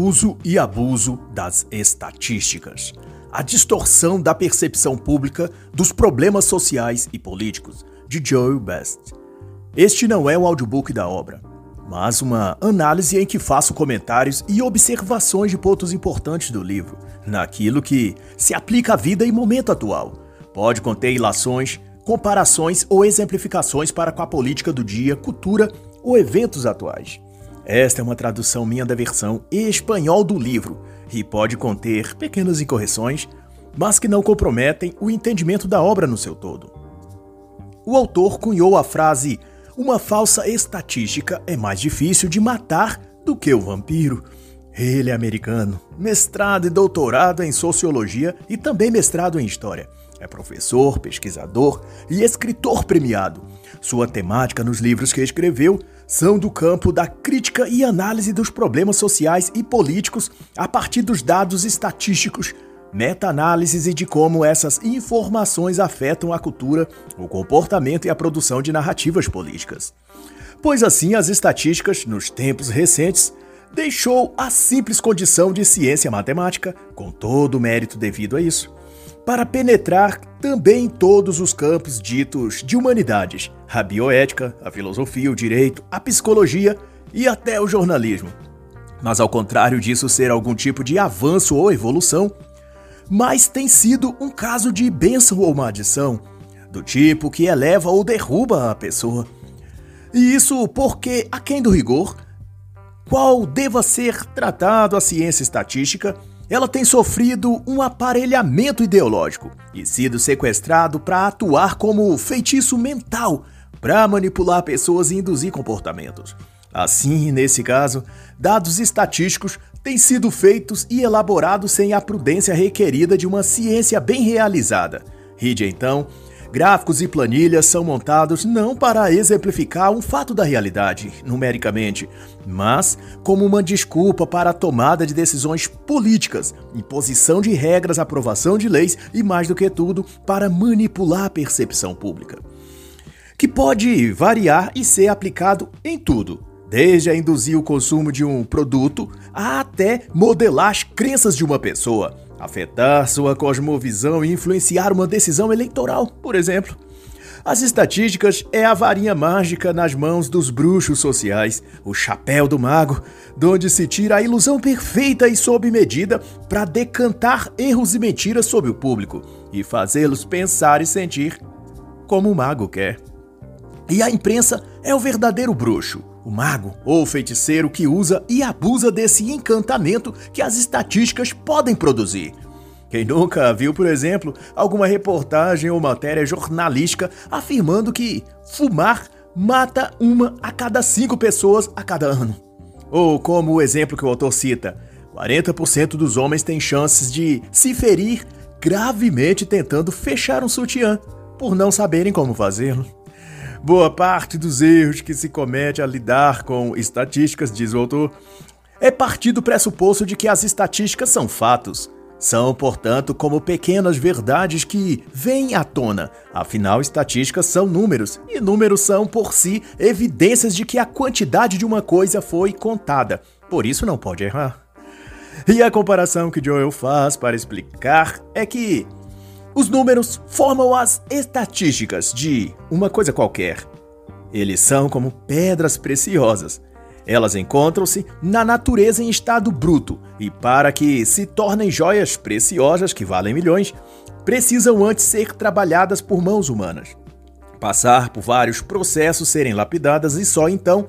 Uso e abuso das estatísticas. A distorção da percepção pública dos problemas sociais e políticos, de Joel Best. Este não é o audiobook da obra, mas uma análise em que faço comentários e observações de pontos importantes do livro, naquilo que se aplica à vida e momento atual. Pode conter ilações, comparações ou exemplificações para com a política do dia, cultura ou eventos atuais. Esta é uma tradução minha da versão espanhol do livro e pode conter pequenas incorreções, mas que não comprometem o entendimento da obra no seu todo. O autor cunhou a frase: Uma falsa estatística é mais difícil de matar do que o vampiro. Ele é americano, mestrado e doutorado em sociologia e também mestrado em história. É professor, pesquisador e escritor premiado. Sua temática nos livros que escreveu são do campo da crítica e análise dos problemas sociais e políticos a partir dos dados estatísticos, meta-análises e de como essas informações afetam a cultura, o comportamento e a produção de narrativas políticas. Pois assim, as estatísticas, nos tempos recentes, deixou a simples condição de ciência matemática, com todo o mérito devido a isso, para penetrar também todos os campos ditos de humanidades, a bioética, a filosofia, o direito, a psicologia e até o jornalismo. Mas ao contrário disso ser algum tipo de avanço ou evolução, mas tem sido um caso de bênção ou maldição, do tipo que eleva ou derruba a pessoa. E isso porque, aquém do rigor, qual deva ser tratado a ciência estatística, ela tem sofrido um aparelhamento ideológico e sido sequestrado para atuar como feitiço mental para manipular pessoas e induzir comportamentos. Assim, nesse caso, dados estatísticos têm sido feitos e elaborados sem a prudência requerida de uma ciência bem realizada. Ride então Gráficos e planilhas são montados não para exemplificar um fato da realidade, numericamente, mas como uma desculpa para a tomada de decisões políticas, imposição de regras, aprovação de leis e, mais do que tudo, para manipular a percepção pública. Que pode variar e ser aplicado em tudo, desde a induzir o consumo de um produto até modelar as crenças de uma pessoa afetar sua cosmovisão e influenciar uma decisão eleitoral, por exemplo. As estatísticas é a varinha mágica nas mãos dos bruxos sociais, o chapéu do mago, de onde se tira a ilusão perfeita e sob medida para decantar erros e mentiras sobre o público e fazê-los pensar e sentir como o mago quer. E a imprensa é o verdadeiro bruxo, o mago ou feiticeiro que usa e abusa desse encantamento que as estatísticas podem produzir. Quem nunca viu, por exemplo, alguma reportagem ou matéria jornalística afirmando que fumar mata uma a cada cinco pessoas a cada ano? Ou como o exemplo que o autor cita, 40% dos homens têm chances de se ferir gravemente tentando fechar um sutiã por não saberem como fazê-lo. Boa parte dos erros que se comete a lidar com estatísticas, diz o autor, é partir do pressuposto de que as estatísticas são fatos. São, portanto, como pequenas verdades que vêm à tona. Afinal, estatísticas são números, e números são, por si, evidências de que a quantidade de uma coisa foi contada. Por isso não pode errar. E a comparação que Joel faz para explicar é que os números formam as estatísticas de uma coisa qualquer. Eles são como pedras preciosas. Elas encontram-se na natureza em estado bruto e, para que se tornem joias preciosas que valem milhões, precisam antes ser trabalhadas por mãos humanas. Passar por vários processos, serem lapidadas e só então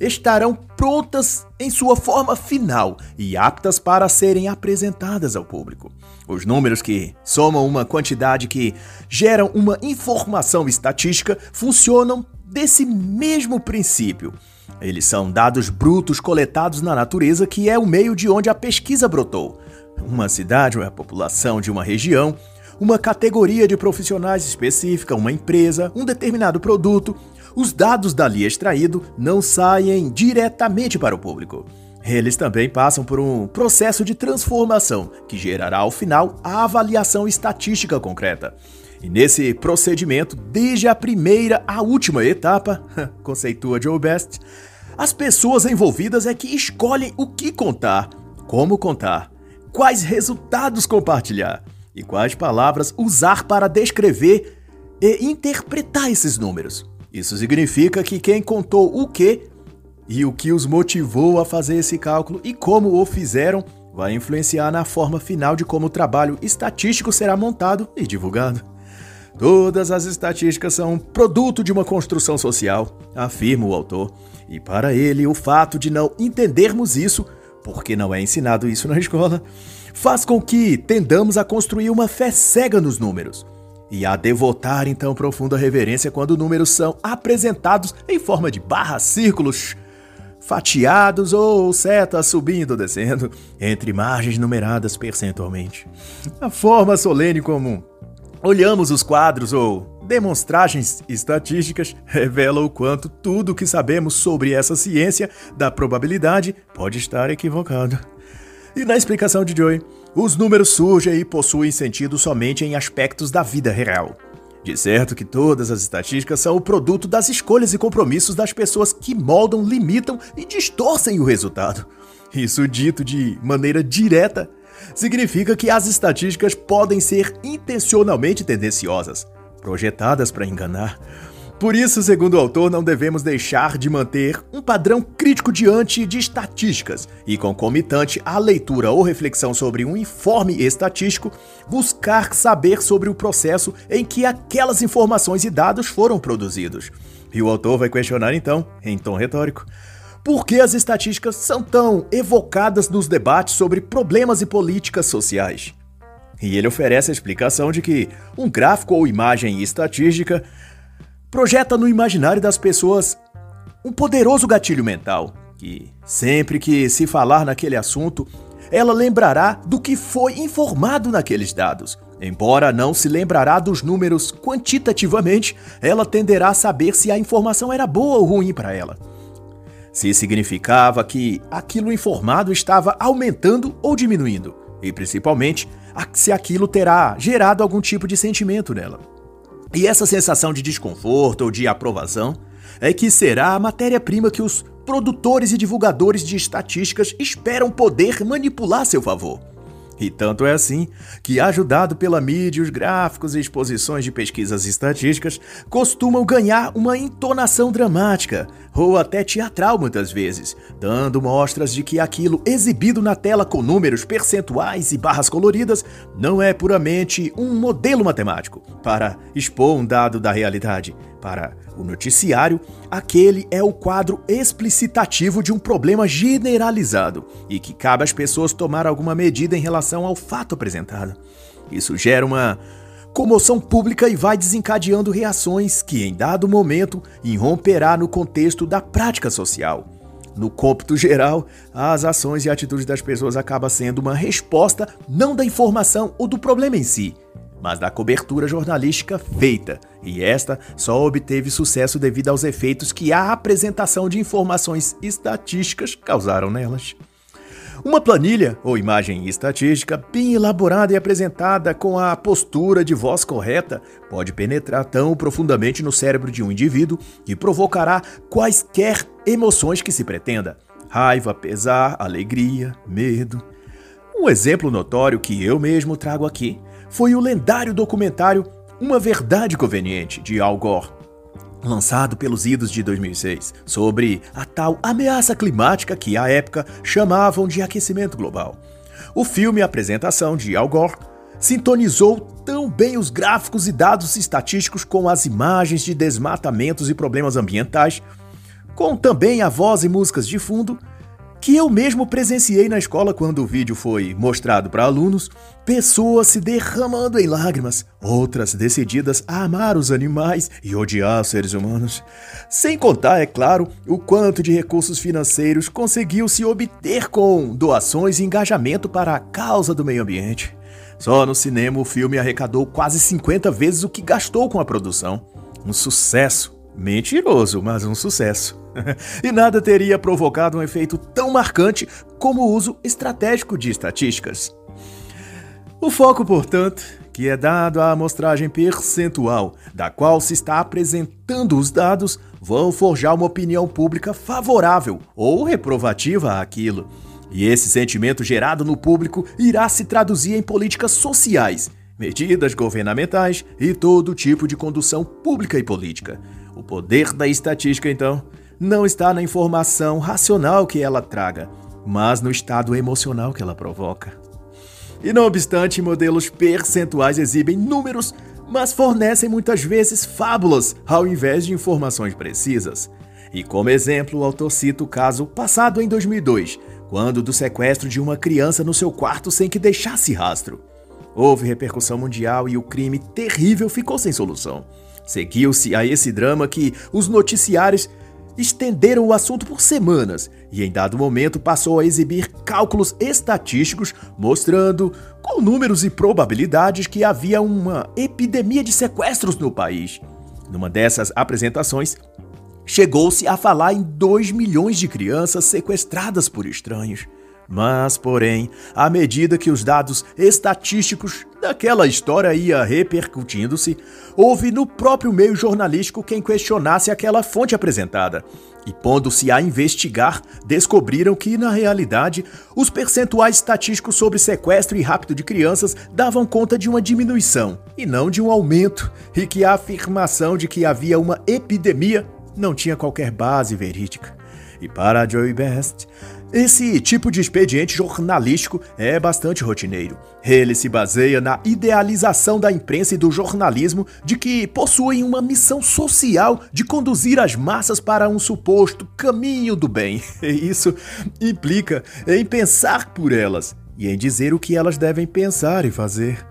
estarão prontas em sua forma final e aptas para serem apresentadas ao público. Os números que somam uma quantidade que geram uma informação estatística funcionam desse mesmo princípio. Eles são dados brutos coletados na natureza, que é o meio de onde a pesquisa brotou. Uma cidade ou a população de uma região, uma categoria de profissionais específica, uma empresa, um determinado produto, os dados dali extraídos não saem diretamente para o público. Eles também passam por um processo de transformação que gerará ao final a avaliação estatística concreta. E nesse procedimento, desde a primeira à última etapa, conceitua Joe Best, as pessoas envolvidas é que escolhem o que contar, como contar, quais resultados compartilhar e quais palavras usar para descrever e interpretar esses números. Isso significa que quem contou o que e o que os motivou a fazer esse cálculo e como o fizeram vai influenciar na forma final de como o trabalho estatístico será montado e divulgado. Todas as estatísticas são produto de uma construção social, afirma o autor, e para ele o fato de não entendermos isso, porque não é ensinado isso na escola, faz com que tendamos a construir uma fé cega nos números e a devotar então profunda reverência quando números são apresentados em forma de barras, círculos, fatiados ou setas subindo ou descendo entre margens numeradas percentualmente. A forma solene comum olhamos os quadros ou demonstragens estatísticas revela o quanto tudo o que sabemos sobre essa ciência da probabilidade pode estar equivocado. E na explicação de Joy, os números surgem e possuem sentido somente em aspectos da vida real. De certo que todas as estatísticas são o produto das escolhas e compromissos das pessoas que moldam, limitam e distorcem o resultado. Isso dito de maneira direta significa que as estatísticas podem ser intencionalmente tendenciosas, projetadas para enganar. Por isso, segundo o autor, não devemos deixar de manter um padrão crítico diante de estatísticas e, concomitante à leitura ou reflexão sobre um informe estatístico, buscar saber sobre o processo em que aquelas informações e dados foram produzidos. E o autor vai questionar então, em tom retórico, por que as estatísticas são tão evocadas nos debates sobre problemas e políticas sociais? E ele oferece a explicação de que um gráfico ou imagem estatística projeta no imaginário das pessoas um poderoso gatilho mental, que sempre que se falar naquele assunto, ela lembrará do que foi informado naqueles dados. Embora não se lembrará dos números quantitativamente, ela tenderá a saber se a informação era boa ou ruim para ela se significava que aquilo informado estava aumentando ou diminuindo, e principalmente se aquilo terá gerado algum tipo de sentimento nela. E essa sensação de desconforto ou de aprovação é que será a matéria-prima que os produtores e divulgadores de estatísticas esperam poder manipular a seu favor. E tanto é assim que, ajudado pela mídia, os gráficos e exposições de pesquisas estatísticas costumam ganhar uma entonação dramática, ou até teatral muitas vezes, dando mostras de que aquilo exibido na tela com números, percentuais e barras coloridas não é puramente um modelo matemático para expor um dado da realidade. Para o noticiário, aquele é o quadro explicitativo de um problema generalizado e que cabe às pessoas tomar alguma medida em relação ao fato apresentado. Isso gera uma comoção pública e vai desencadeando reações que, em dado momento, irromperá no contexto da prática social. No cômputo geral, as ações e atitudes das pessoas acabam sendo uma resposta não da informação ou do problema em si, mas da cobertura jornalística feita, e esta só obteve sucesso devido aos efeitos que a apresentação de informações estatísticas causaram nelas. Uma planilha ou imagem estatística bem elaborada e apresentada com a postura de voz correta pode penetrar tão profundamente no cérebro de um indivíduo que provocará quaisquer emoções que se pretenda: raiva, pesar, alegria, medo. Um exemplo notório que eu mesmo trago aqui foi o lendário documentário Uma Verdade Conveniente de Al Gore lançado pelos idos de 2006, sobre a tal ameaça climática que à época chamavam de aquecimento global. O filme Apresentação de Al Gore sintonizou tão bem os gráficos e dados estatísticos com as imagens de desmatamentos e problemas ambientais, com também a voz e músicas de fundo, que eu mesmo presenciei na escola quando o vídeo foi mostrado para alunos, pessoas se derramando em lágrimas, outras decididas a amar os animais e odiar os seres humanos. Sem contar, é claro, o quanto de recursos financeiros conseguiu se obter com doações e engajamento para a causa do meio ambiente. Só no cinema o filme arrecadou quase 50 vezes o que gastou com a produção. Um sucesso. Mentiroso, mas um sucesso. e nada teria provocado um efeito tão marcante como o uso estratégico de estatísticas. O foco, portanto, que é dado à amostragem percentual, da qual se está apresentando os dados, vão forjar uma opinião pública favorável ou reprovativa àquilo. E esse sentimento gerado no público irá se traduzir em políticas sociais, medidas governamentais e todo tipo de condução pública e política. O poder da estatística, então, não está na informação racional que ela traga, mas no estado emocional que ela provoca. E não obstante, modelos percentuais exibem números, mas fornecem muitas vezes fábulas ao invés de informações precisas. E como exemplo, o autor cita o caso passado em 2002, quando do sequestro de uma criança no seu quarto sem que deixasse rastro. Houve repercussão mundial e o crime terrível ficou sem solução. Seguiu-se a esse drama que os noticiários estenderam o assunto por semanas e, em dado momento, passou a exibir cálculos estatísticos mostrando, com números e probabilidades, que havia uma epidemia de sequestros no país. Numa dessas apresentações, chegou-se a falar em 2 milhões de crianças sequestradas por estranhos. Mas, porém, à medida que os dados estatísticos daquela história ia repercutindo-se, houve no próprio meio jornalístico quem questionasse aquela fonte apresentada. E pondo-se a investigar, descobriram que, na realidade, os percentuais estatísticos sobre sequestro e rapto de crianças davam conta de uma diminuição e não de um aumento, e que a afirmação de que havia uma epidemia não tinha qualquer base verídica. E para Joey Best, esse tipo de expediente jornalístico é bastante rotineiro. Ele se baseia na idealização da imprensa e do jornalismo de que possuem uma missão social de conduzir as massas para um suposto caminho do bem. E isso implica em pensar por elas e em dizer o que elas devem pensar e fazer.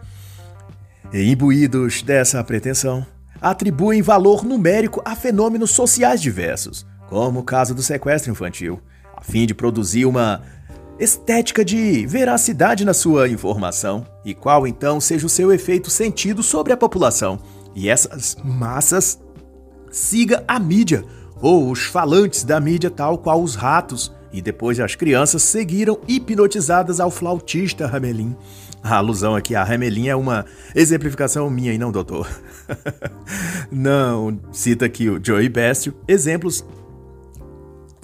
E imbuídos dessa pretensão, atribuem valor numérico a fenômenos sociais diversos, como o caso do sequestro infantil a fim de produzir uma estética de veracidade na sua informação e qual então seja o seu efeito sentido sobre a população. E essas massas siga a mídia ou os falantes da mídia tal qual os ratos e depois as crianças seguiram hipnotizadas ao flautista Ramelin. A alusão aqui a Ramelin é uma exemplificação minha e não doutor. não, cita aqui o Joey Bestio, exemplos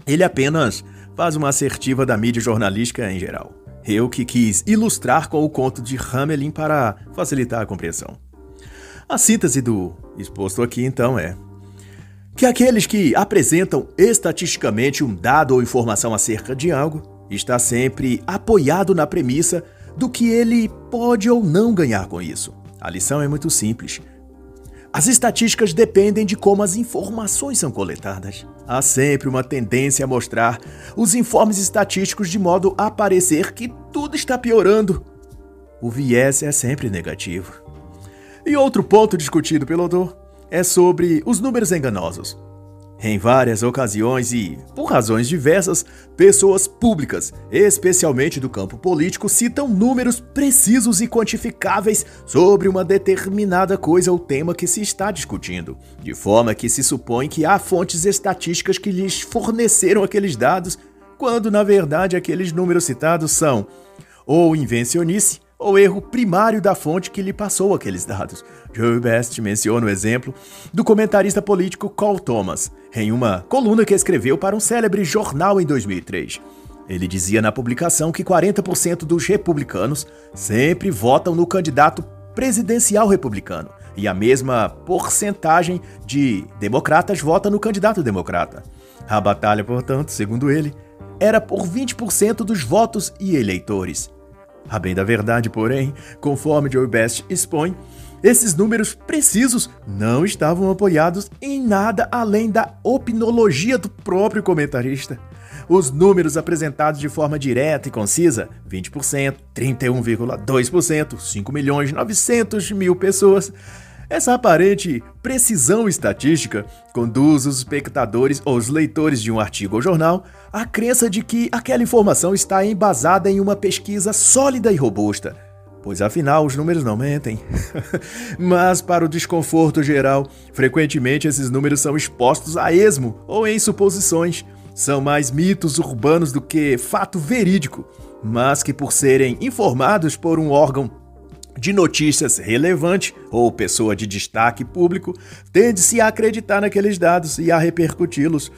ele apenas faz uma assertiva da mídia jornalística em geral. Eu que quis ilustrar com o conto de Hamelin para facilitar a compreensão. A síntese do exposto aqui então é que aqueles que apresentam estatisticamente um dado ou informação acerca de algo está sempre apoiado na premissa do que ele pode ou não ganhar com isso. A lição é muito simples. As estatísticas dependem de como as informações são coletadas. Há sempre uma tendência a mostrar os informes estatísticos de modo a parecer que tudo está piorando. O viés é sempre negativo. E outro ponto discutido pelo autor é sobre os números enganosos. Em várias ocasiões e por razões diversas, pessoas públicas, especialmente do campo político, citam números precisos e quantificáveis sobre uma determinada coisa ou tema que se está discutindo, de forma que se supõe que há fontes estatísticas que lhes forneceram aqueles dados, quando na verdade aqueles números citados são ou invencionice ou erro primário da fonte que lhe passou aqueles dados. Joe Best menciona o exemplo do comentarista político Cole Thomas, em uma coluna que escreveu para um célebre jornal em 2003. Ele dizia na publicação que 40% dos republicanos sempre votam no candidato presidencial republicano e a mesma porcentagem de democratas vota no candidato democrata. A batalha, portanto, segundo ele, era por 20% dos votos e eleitores. A bem da verdade, porém, conforme Joe Best expõe, esses números precisos não estavam apoiados em nada além da opinologia do próprio comentarista. Os números apresentados de forma direta e concisa, 20%, 31,2%, 5 milhões 900 mil pessoas, essa aparente precisão estatística conduz os espectadores ou os leitores de um artigo ou jornal à crença de que aquela informação está embasada em uma pesquisa sólida e robusta, pois afinal os números não mentem. Mas, para o desconforto geral, frequentemente esses números são expostos a esmo ou em suposições. São mais mitos urbanos do que fato verídico, mas que, por serem informados por um órgão de notícias relevante ou pessoa de destaque público tende-se a acreditar naqueles dados e a repercuti-los,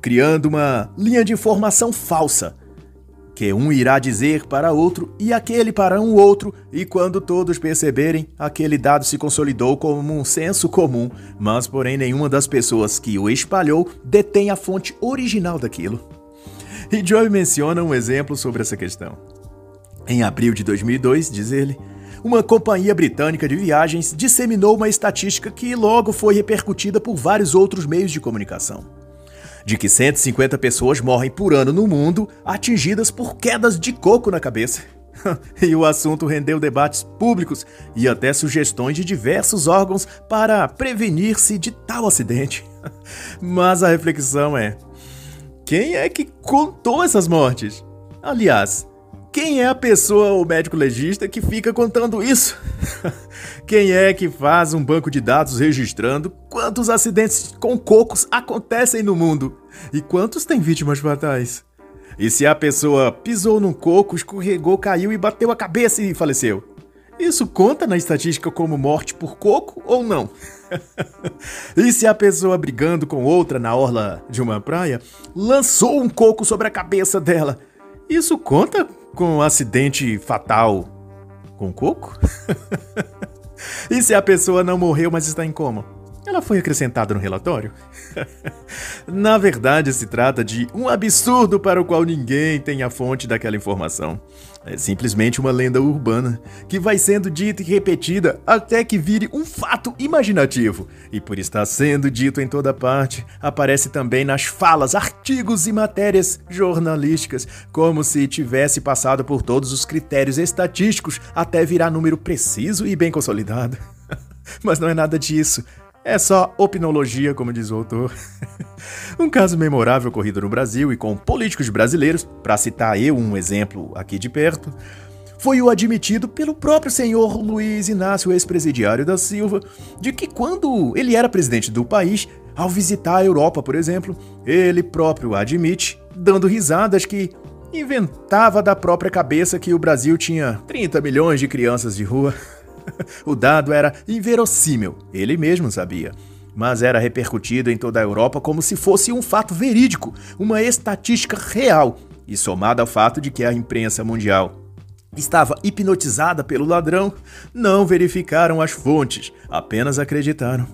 criando uma linha de informação falsa. que um irá dizer para outro e aquele para um outro, e quando todos perceberem, aquele dado se consolidou como um senso comum, mas porém nenhuma das pessoas que o espalhou detém a fonte original daquilo. E Joy menciona um exemplo sobre essa questão. Em abril de 2002, diz ele, uma companhia britânica de viagens disseminou uma estatística que logo foi repercutida por vários outros meios de comunicação de que 150 pessoas morrem por ano no mundo atingidas por quedas de coco na cabeça. e o assunto rendeu debates públicos e até sugestões de diversos órgãos para prevenir-se de tal acidente. Mas a reflexão é: quem é que contou essas mortes? Aliás, quem é a pessoa ou médico legista que fica contando isso? Quem é que faz um banco de dados registrando quantos acidentes com cocos acontecem no mundo e quantos têm vítimas fatais? E se a pessoa pisou num coco, escorregou, caiu e bateu a cabeça e faleceu? Isso conta na estatística como morte por coco ou não? e se a pessoa brigando com outra na orla de uma praia lançou um coco sobre a cabeça dela? Isso conta com um acidente fatal com coco? e se a pessoa não morreu, mas está em coma? Ela foi acrescentada no relatório? Na verdade, se trata de um absurdo para o qual ninguém tem a fonte daquela informação. É simplesmente uma lenda urbana que vai sendo dita e repetida até que vire um fato imaginativo. E por estar sendo dito em toda parte, aparece também nas falas, artigos e matérias jornalísticas, como se tivesse passado por todos os critérios estatísticos até virar número preciso e bem consolidado. Mas não é nada disso. É só opinologia, como diz o autor. um caso memorável ocorrido no Brasil e com políticos brasileiros, para citar eu um exemplo aqui de perto, foi o admitido pelo próprio senhor Luiz Inácio, ex-presidiário da Silva, de que quando ele era presidente do país, ao visitar a Europa, por exemplo, ele próprio admite, dando risadas, que inventava da própria cabeça que o Brasil tinha 30 milhões de crianças de rua. o dado era inverossímil, ele mesmo sabia. Mas era repercutido em toda a Europa como se fosse um fato verídico, uma estatística real, e somado ao fato de que a imprensa mundial estava hipnotizada pelo ladrão, não verificaram as fontes, apenas acreditaram.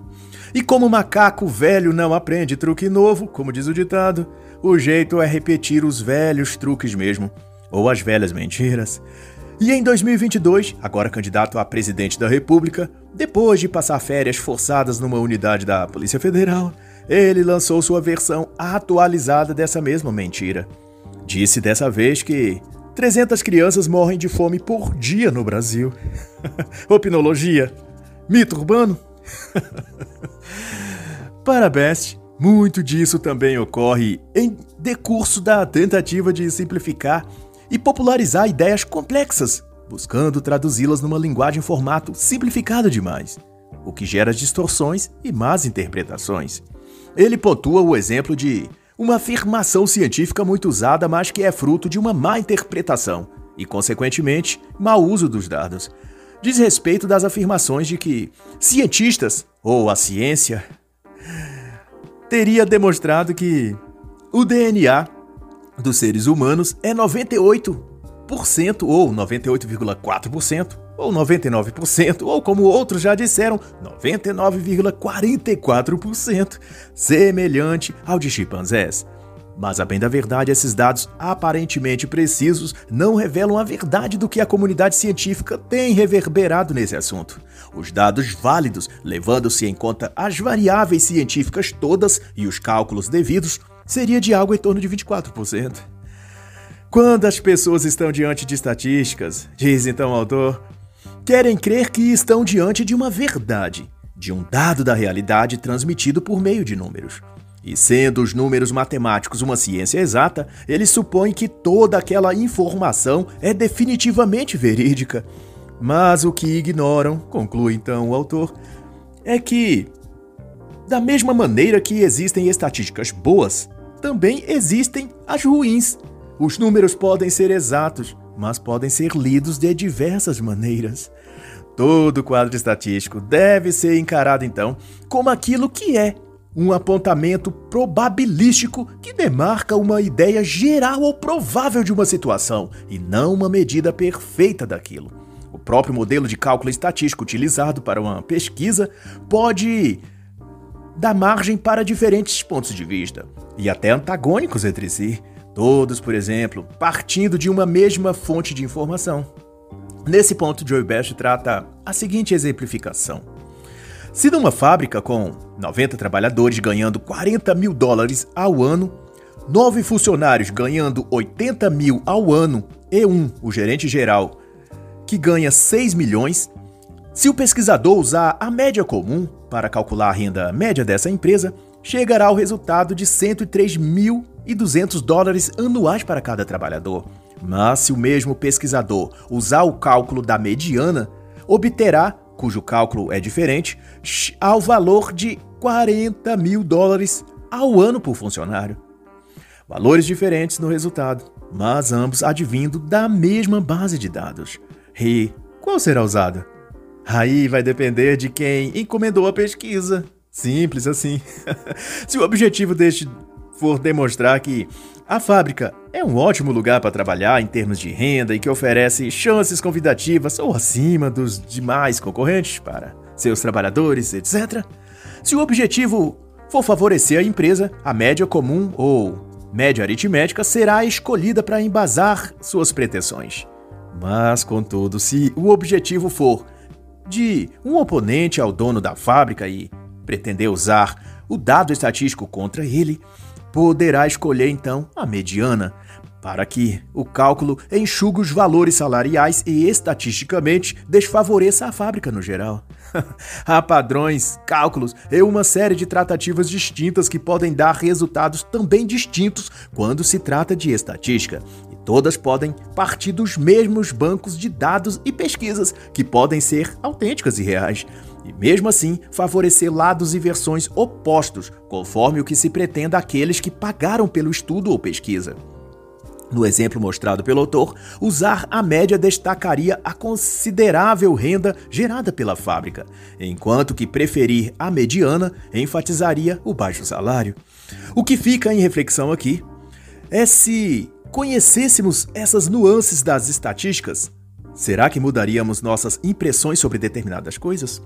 E como macaco velho não aprende truque novo, como diz o ditado, o jeito é repetir os velhos truques mesmo, ou as velhas mentiras. E em 2022, agora candidato a presidente da República, depois de passar férias forçadas numa unidade da Polícia Federal, ele lançou sua versão atualizada dessa mesma mentira. Disse dessa vez que 300 crianças morrem de fome por dia no Brasil. Opinologia? Mito urbano? Parabéns! Muito disso também ocorre em decurso da tentativa de simplificar e popularizar ideias complexas, buscando traduzi-las numa linguagem formato simplificado demais, o que gera distorções e más interpretações. Ele pontua o exemplo de uma afirmação científica muito usada, mas que é fruto de uma má interpretação e, consequentemente, mau uso dos dados. Diz respeito das afirmações de que cientistas, ou a ciência, teria demonstrado que o DNA dos seres humanos é 98% ou 98,4% ou 99%, ou como outros já disseram, 99,44%, semelhante ao de chimpanzés. Mas a bem da verdade, esses dados aparentemente precisos não revelam a verdade do que a comunidade científica tem reverberado nesse assunto. Os dados válidos, levando-se em conta as variáveis científicas todas e os cálculos devidos, seria de algo em torno de 24%. Quando as pessoas estão diante de estatísticas, diz então o autor, querem crer que estão diante de uma verdade, de um dado da realidade transmitido por meio de números. E sendo os números matemáticos uma ciência exata, eles supõem que toda aquela informação é definitivamente verídica. Mas o que ignoram, conclui então o autor, é que, da mesma maneira que existem estatísticas boas, também existem as ruins. Os números podem ser exatos, mas podem ser lidos de diversas maneiras. Todo quadro estatístico deve ser encarado então como aquilo que é um apontamento probabilístico que demarca uma ideia geral ou provável de uma situação e não uma medida perfeita daquilo. O próprio modelo de cálculo estatístico utilizado para uma pesquisa pode dar margem para diferentes pontos de vista e até antagônicos entre si, todos, por exemplo, partindo de uma mesma fonte de informação. Nesse ponto, Joe Best trata a seguinte exemplificação. Se numa fábrica com 90 trabalhadores ganhando 40 mil dólares ao ano, 9 funcionários ganhando 80 mil ao ano e um, o gerente geral, que ganha 6 milhões, se o pesquisador usar a média comum para calcular a renda média dessa empresa, chegará ao resultado de 103.200 dólares anuais para cada trabalhador. Mas se o mesmo pesquisador usar o cálculo da mediana, obterá cujo cálculo é diferente, ao valor de 40 mil dólares ao ano por funcionário. Valores diferentes no resultado, mas ambos advindo da mesma base de dados. E qual será usada? Aí vai depender de quem encomendou a pesquisa. Simples assim. Se o objetivo deste for demonstrar que a fábrica é um ótimo lugar para trabalhar em termos de renda e que oferece chances convidativas ou acima dos demais concorrentes para seus trabalhadores, etc. Se o objetivo for favorecer a empresa, a média comum ou média aritmética será escolhida para embasar suas pretensões. Mas, contudo, se o objetivo for de um oponente ao dono da fábrica e pretender usar o dado estatístico contra ele, poderá escolher então a mediana, para que o cálculo enxugue os valores salariais e estatisticamente desfavoreça a fábrica no geral. Há padrões, cálculos e uma série de tratativas distintas que podem dar resultados também distintos quando se trata de estatística, todas podem partir dos mesmos bancos de dados e pesquisas que podem ser autênticas e reais e mesmo assim favorecer lados e versões opostos, conforme o que se pretenda àqueles que pagaram pelo estudo ou pesquisa. No exemplo mostrado pelo autor, usar a média destacaria a considerável renda gerada pela fábrica, enquanto que preferir a mediana enfatizaria o baixo salário. O que fica em reflexão aqui é se conhecêssemos essas nuances das estatísticas, será que mudaríamos nossas impressões sobre determinadas coisas?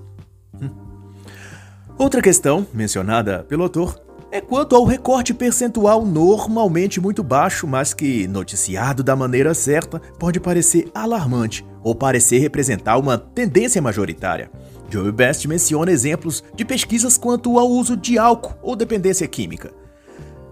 Outra questão, mencionada pelo autor, é quanto ao recorte percentual normalmente muito baixo, mas que, noticiado da maneira certa, pode parecer alarmante ou parecer representar uma tendência majoritária. Joe Best menciona exemplos de pesquisas quanto ao uso de álcool ou dependência química.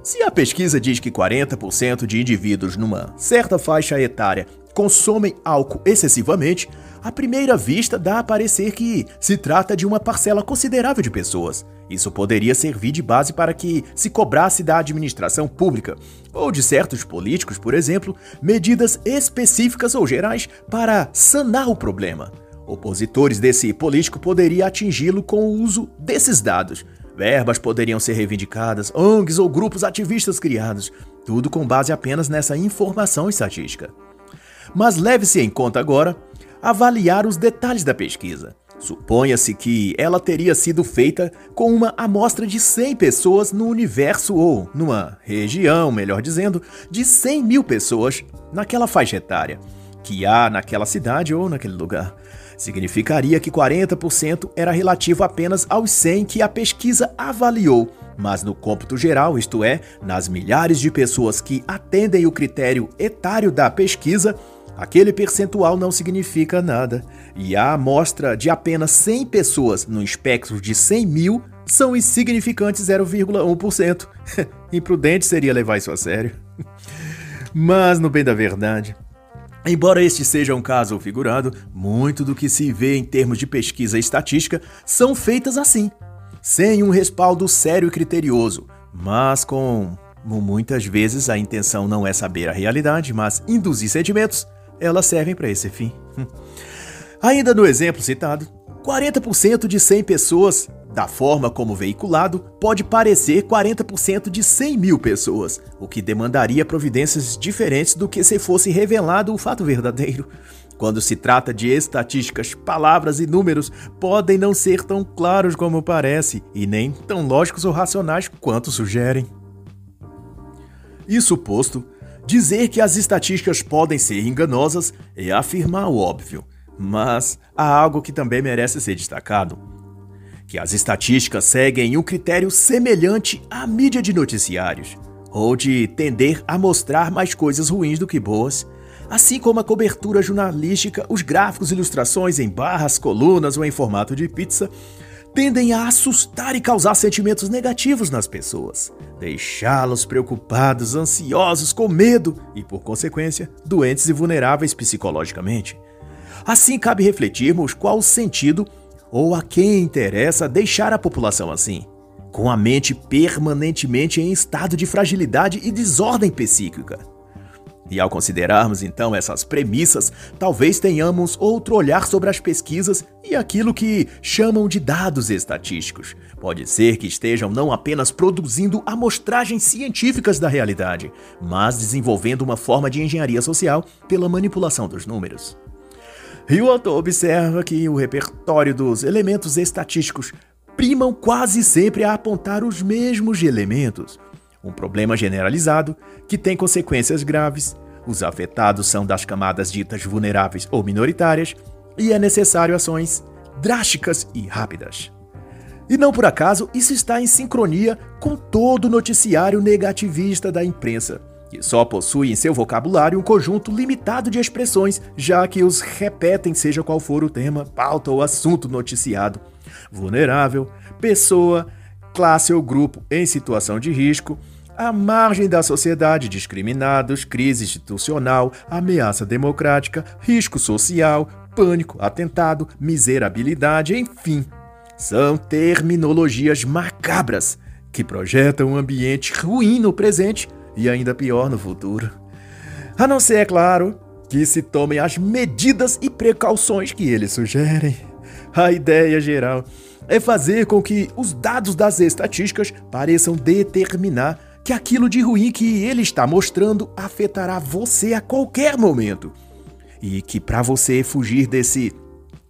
Se a pesquisa diz que 40% de indivíduos numa certa faixa etária consomem álcool excessivamente, à primeira vista dá a parecer que se trata de uma parcela considerável de pessoas. Isso poderia servir de base para que se cobrasse da administração pública, ou de certos políticos, por exemplo, medidas específicas ou gerais para sanar o problema. Opositores desse político poderiam atingi-lo com o uso desses dados. Verbas poderiam ser reivindicadas, ONGs ou grupos ativistas criados, tudo com base apenas nessa informação estatística. Mas leve-se em conta agora avaliar os detalhes da pesquisa. Suponha-se que ela teria sido feita com uma amostra de 100 pessoas no universo ou numa região, melhor dizendo, de 100 mil pessoas naquela faixa etária que há naquela cidade ou naquele lugar. Significaria que 40% era relativo apenas aos 100 que a pesquisa avaliou, mas no cômputo geral, isto é, nas milhares de pessoas que atendem o critério etário da pesquisa, Aquele percentual não significa nada, e a amostra de apenas 100 pessoas no espectro de 100 mil são insignificantes 0,1%. Imprudente seria levar isso a sério. Mas, no bem da verdade, Embora este seja um caso figurado, muito do que se vê em termos de pesquisa estatística são feitas assim, sem um respaldo sério e criterioso, mas com muitas vezes a intenção não é saber a realidade, mas induzir sentimentos elas servem para esse fim. Ainda no exemplo citado, 40% de 100 pessoas, da forma como veiculado, pode parecer 40% de 100 mil pessoas, o que demandaria providências diferentes do que se fosse revelado o fato verdadeiro. Quando se trata de estatísticas, palavras e números podem não ser tão claros como parece e nem tão lógicos ou racionais quanto sugerem. Isso posto, dizer que as estatísticas podem ser enganosas é afirmar o óbvio, mas há algo que também merece ser destacado. Que as estatísticas seguem um critério semelhante à mídia de noticiários, ou de tender a mostrar mais coisas ruins do que boas, assim como a cobertura jornalística, os gráficos e ilustrações em barras, colunas ou em formato de pizza, tendem a assustar e causar sentimentos negativos nas pessoas, deixá-los preocupados, ansiosos, com medo e, por consequência, doentes e vulneráveis psicologicamente. Assim, cabe refletirmos qual o sentido ou a quem interessa deixar a população assim, com a mente permanentemente em estado de fragilidade e desordem psíquica. E ao considerarmos então essas premissas, talvez tenhamos outro olhar sobre as pesquisas e aquilo que chamam de dados estatísticos. Pode ser que estejam não apenas produzindo amostragens científicas da realidade, mas desenvolvendo uma forma de engenharia social pela manipulação dos números. E o autor observa que o repertório dos elementos estatísticos primam quase sempre a apontar os mesmos elementos. Um problema generalizado que tem consequências graves os afetados são das camadas ditas vulneráveis ou minoritárias e é necessário ações drásticas e rápidas. E não por acaso isso está em sincronia com todo o noticiário negativista da imprensa, que só possui em seu vocabulário um conjunto limitado de expressões, já que os repetem seja qual for o tema, pauta ou assunto noticiado. Vulnerável, pessoa, classe ou grupo em situação de risco, à margem da sociedade, discriminados, crise institucional, ameaça democrática, risco social, pânico, atentado, miserabilidade, enfim. São terminologias macabras que projetam um ambiente ruim no presente e ainda pior no futuro. A não ser, é claro, que se tomem as medidas e precauções que eles sugerem. A ideia geral é fazer com que os dados das estatísticas pareçam determinar que aquilo de ruim que ele está mostrando afetará você a qualquer momento. E que para você fugir desse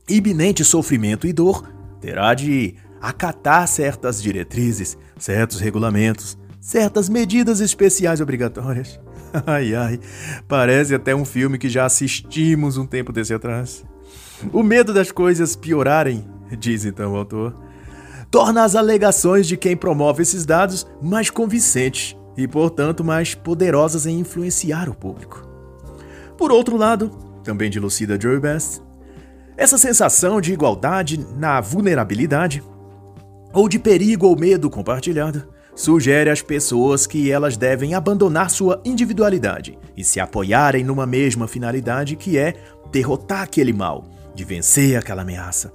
iminente sofrimento e dor, terá de acatar certas diretrizes, certos regulamentos, certas medidas especiais obrigatórias. Ai ai, parece até um filme que já assistimos um tempo desse atrás. O medo das coisas piorarem, diz então o autor, torna as alegações de quem promove esses dados mais convincentes e, portanto, mais poderosas em influenciar o público. Por outro lado, também de Lucida Joy Best, essa sensação de igualdade na vulnerabilidade, ou de perigo ou medo compartilhado, sugere às pessoas que elas devem abandonar sua individualidade e se apoiarem numa mesma finalidade que é derrotar aquele mal, de vencer aquela ameaça.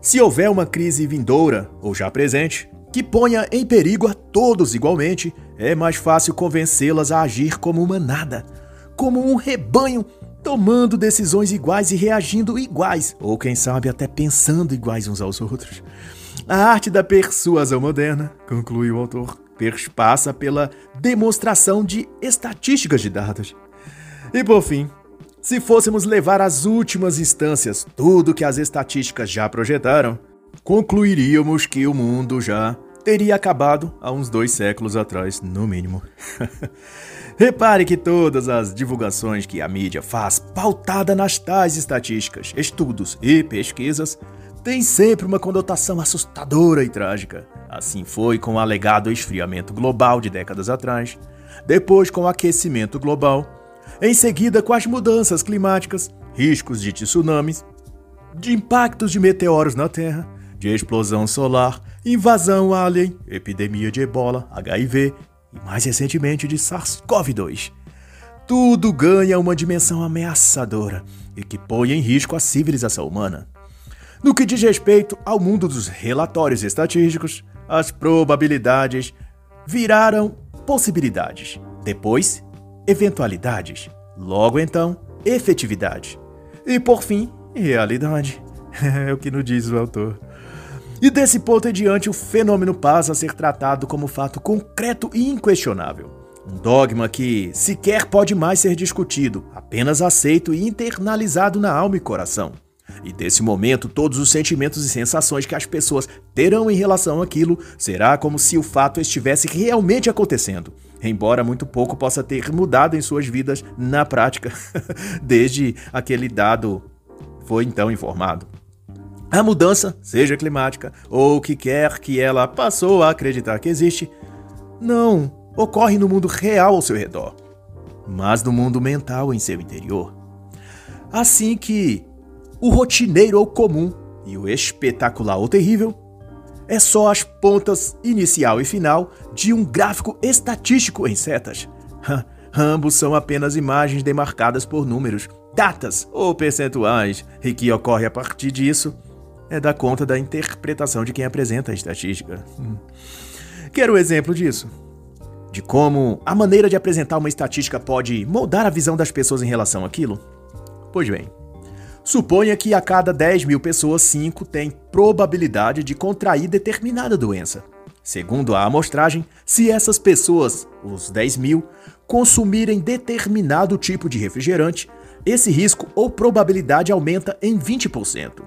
Se houver uma crise vindoura ou já presente, que ponha em perigo a todos igualmente, é mais fácil convencê-las a agir como uma nada, como um rebanho, tomando decisões iguais e reagindo iguais, ou quem sabe até pensando iguais uns aos outros. A arte da persuasão moderna, conclui o autor, perspassa pela demonstração de estatísticas de dados. E por fim, se fôssemos levar às últimas instâncias tudo que as estatísticas já projetaram, concluiríamos que o mundo já teria acabado há uns dois séculos atrás, no mínimo. Repare que todas as divulgações que a mídia faz, pautada nas tais estatísticas, estudos e pesquisas, têm sempre uma conotação assustadora e trágica. Assim foi com o alegado esfriamento global de décadas atrás, depois com o aquecimento global em seguida, com as mudanças climáticas, riscos de tsunamis, de impactos de meteoros na Terra, de explosão solar, invasão alien, epidemia de ebola, HIV e mais recentemente de SARS-CoV-2. Tudo ganha uma dimensão ameaçadora e que põe em risco a civilização humana. No que diz respeito ao mundo dos relatórios estatísticos, as probabilidades viraram possibilidades. Depois, eventualidades, logo então, efetividade. E por fim, realidade. É o que nos diz o autor. E desse ponto em diante, o fenômeno passa a ser tratado como fato concreto e inquestionável. Um dogma que sequer pode mais ser discutido, apenas aceito e internalizado na alma e coração. E desse momento, todos os sentimentos e sensações que as pessoas terão em relação àquilo será como se o fato estivesse realmente acontecendo, embora muito pouco possa ter mudado em suas vidas na prática, desde aquele dado foi então informado. A mudança, seja climática ou o que quer que ela passou a acreditar que existe, não ocorre no mundo real ao seu redor, mas no mundo mental em seu interior. Assim que o rotineiro ou comum e o espetacular ou terrível é só as pontas inicial e final de um gráfico estatístico em setas. Ambos são apenas imagens demarcadas por números, datas ou percentuais, e que ocorre a partir disso é da conta da interpretação de quem apresenta a estatística. Hum. Quero um exemplo disso? De como a maneira de apresentar uma estatística pode moldar a visão das pessoas em relação àquilo? Pois bem, Suponha que a cada 10 mil pessoas, 5 têm probabilidade de contrair determinada doença. Segundo a amostragem, se essas pessoas, os 10 mil, consumirem determinado tipo de refrigerante, esse risco ou probabilidade aumenta em 20%.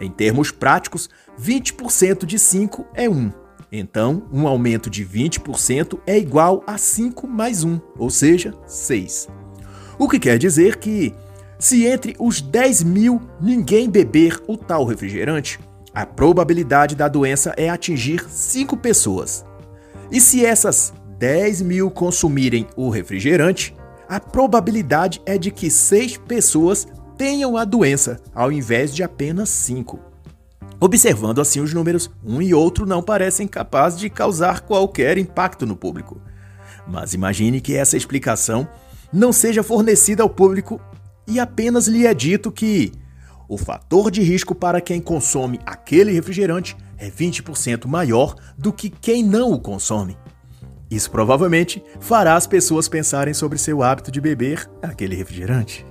Em termos práticos, 20% de 5 é 1. Então, um aumento de 20% é igual a 5 mais 1, ou seja, 6. O que quer dizer que se entre os 10 mil ninguém beber o tal refrigerante, a probabilidade da doença é atingir 5 pessoas. E se essas 10 mil consumirem o refrigerante, a probabilidade é de que 6 pessoas tenham a doença, ao invés de apenas 5. Observando assim os números, um e outro não parecem capazes de causar qualquer impacto no público. Mas imagine que essa explicação não seja fornecida ao público e apenas lhe é dito que o fator de risco para quem consome aquele refrigerante é 20% maior do que quem não o consome. Isso provavelmente fará as pessoas pensarem sobre seu hábito de beber aquele refrigerante.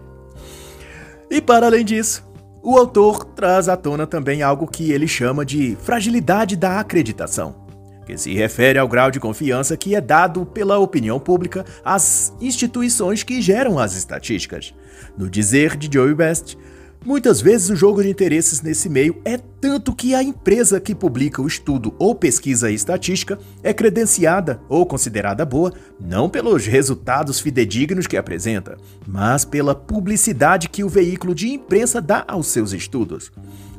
E para além disso, o autor traz à tona também algo que ele chama de fragilidade da acreditação que se refere ao grau de confiança que é dado pela opinião pública às instituições que geram as estatísticas. No dizer de Joey Best, muitas vezes o jogo de interesses nesse meio é tanto que a empresa que publica o estudo ou pesquisa estatística é credenciada ou considerada boa não pelos resultados fidedignos que apresenta, mas pela publicidade que o veículo de imprensa dá aos seus estudos.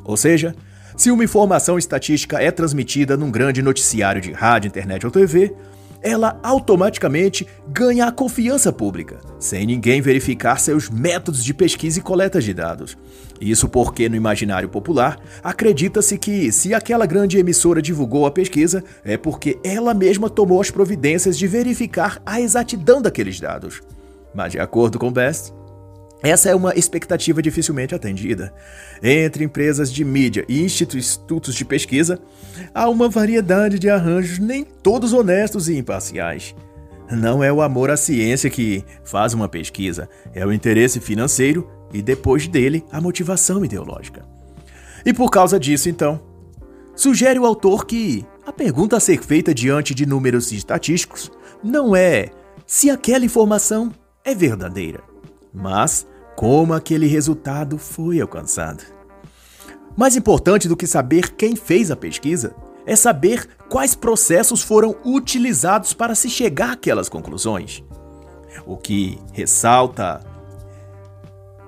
Ou seja, se uma informação estatística é transmitida num grande noticiário de rádio, internet ou TV, ela automaticamente ganha a confiança pública, sem ninguém verificar seus métodos de pesquisa e coleta de dados. Isso porque, no imaginário popular, acredita-se que, se aquela grande emissora divulgou a pesquisa, é porque ela mesma tomou as providências de verificar a exatidão daqueles dados. Mas, de acordo com Best, essa é uma expectativa dificilmente atendida. Entre empresas de mídia e institutos de pesquisa, há uma variedade de arranjos, nem todos honestos e imparciais. Não é o amor à ciência que faz uma pesquisa, é o interesse financeiro e, depois dele, a motivação ideológica. E por causa disso, então, sugere o autor que a pergunta a ser feita diante de números estatísticos não é se aquela informação é verdadeira, mas como aquele resultado foi alcançado. Mais importante do que saber quem fez a pesquisa é saber quais processos foram utilizados para se chegar àquelas conclusões. O que ressalta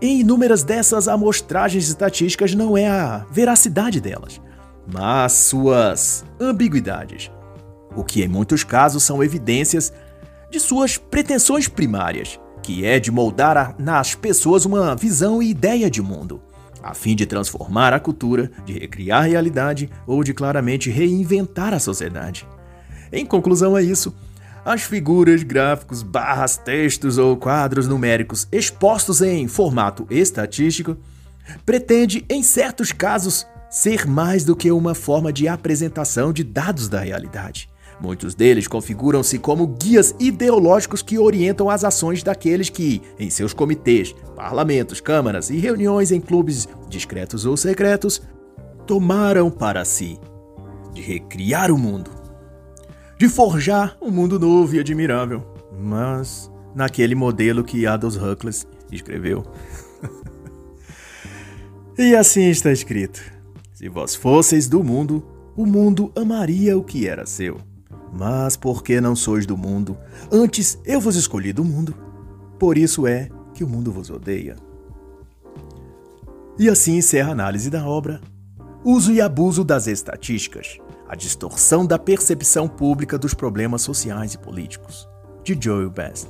em inúmeras dessas amostragens estatísticas não é a veracidade delas, mas suas ambiguidades, o que em muitos casos são evidências de suas pretensões primárias que é de moldar nas pessoas uma visão e ideia de mundo, a fim de transformar a cultura, de recriar a realidade ou de claramente reinventar a sociedade. Em conclusão a isso, as figuras, gráficos, barras, textos ou quadros numéricos expostos em formato estatístico pretende, em certos casos, ser mais do que uma forma de apresentação de dados da realidade. Muitos deles configuram-se como guias ideológicos que orientam as ações daqueles que, em seus comitês, parlamentos, câmaras e reuniões em clubes discretos ou secretos, tomaram para si de recriar o mundo, de forjar um mundo novo e admirável, mas naquele modelo que Aldous Huxley escreveu. e assim está escrito: Se vós fosseis do mundo, o mundo amaria o que era seu. Mas porque não sois do mundo, antes eu vos escolhi do mundo. Por isso é que o mundo vos odeia. E assim encerra a análise da obra. Uso e abuso das estatísticas. A distorção da percepção pública dos problemas sociais e políticos. De Joel Best.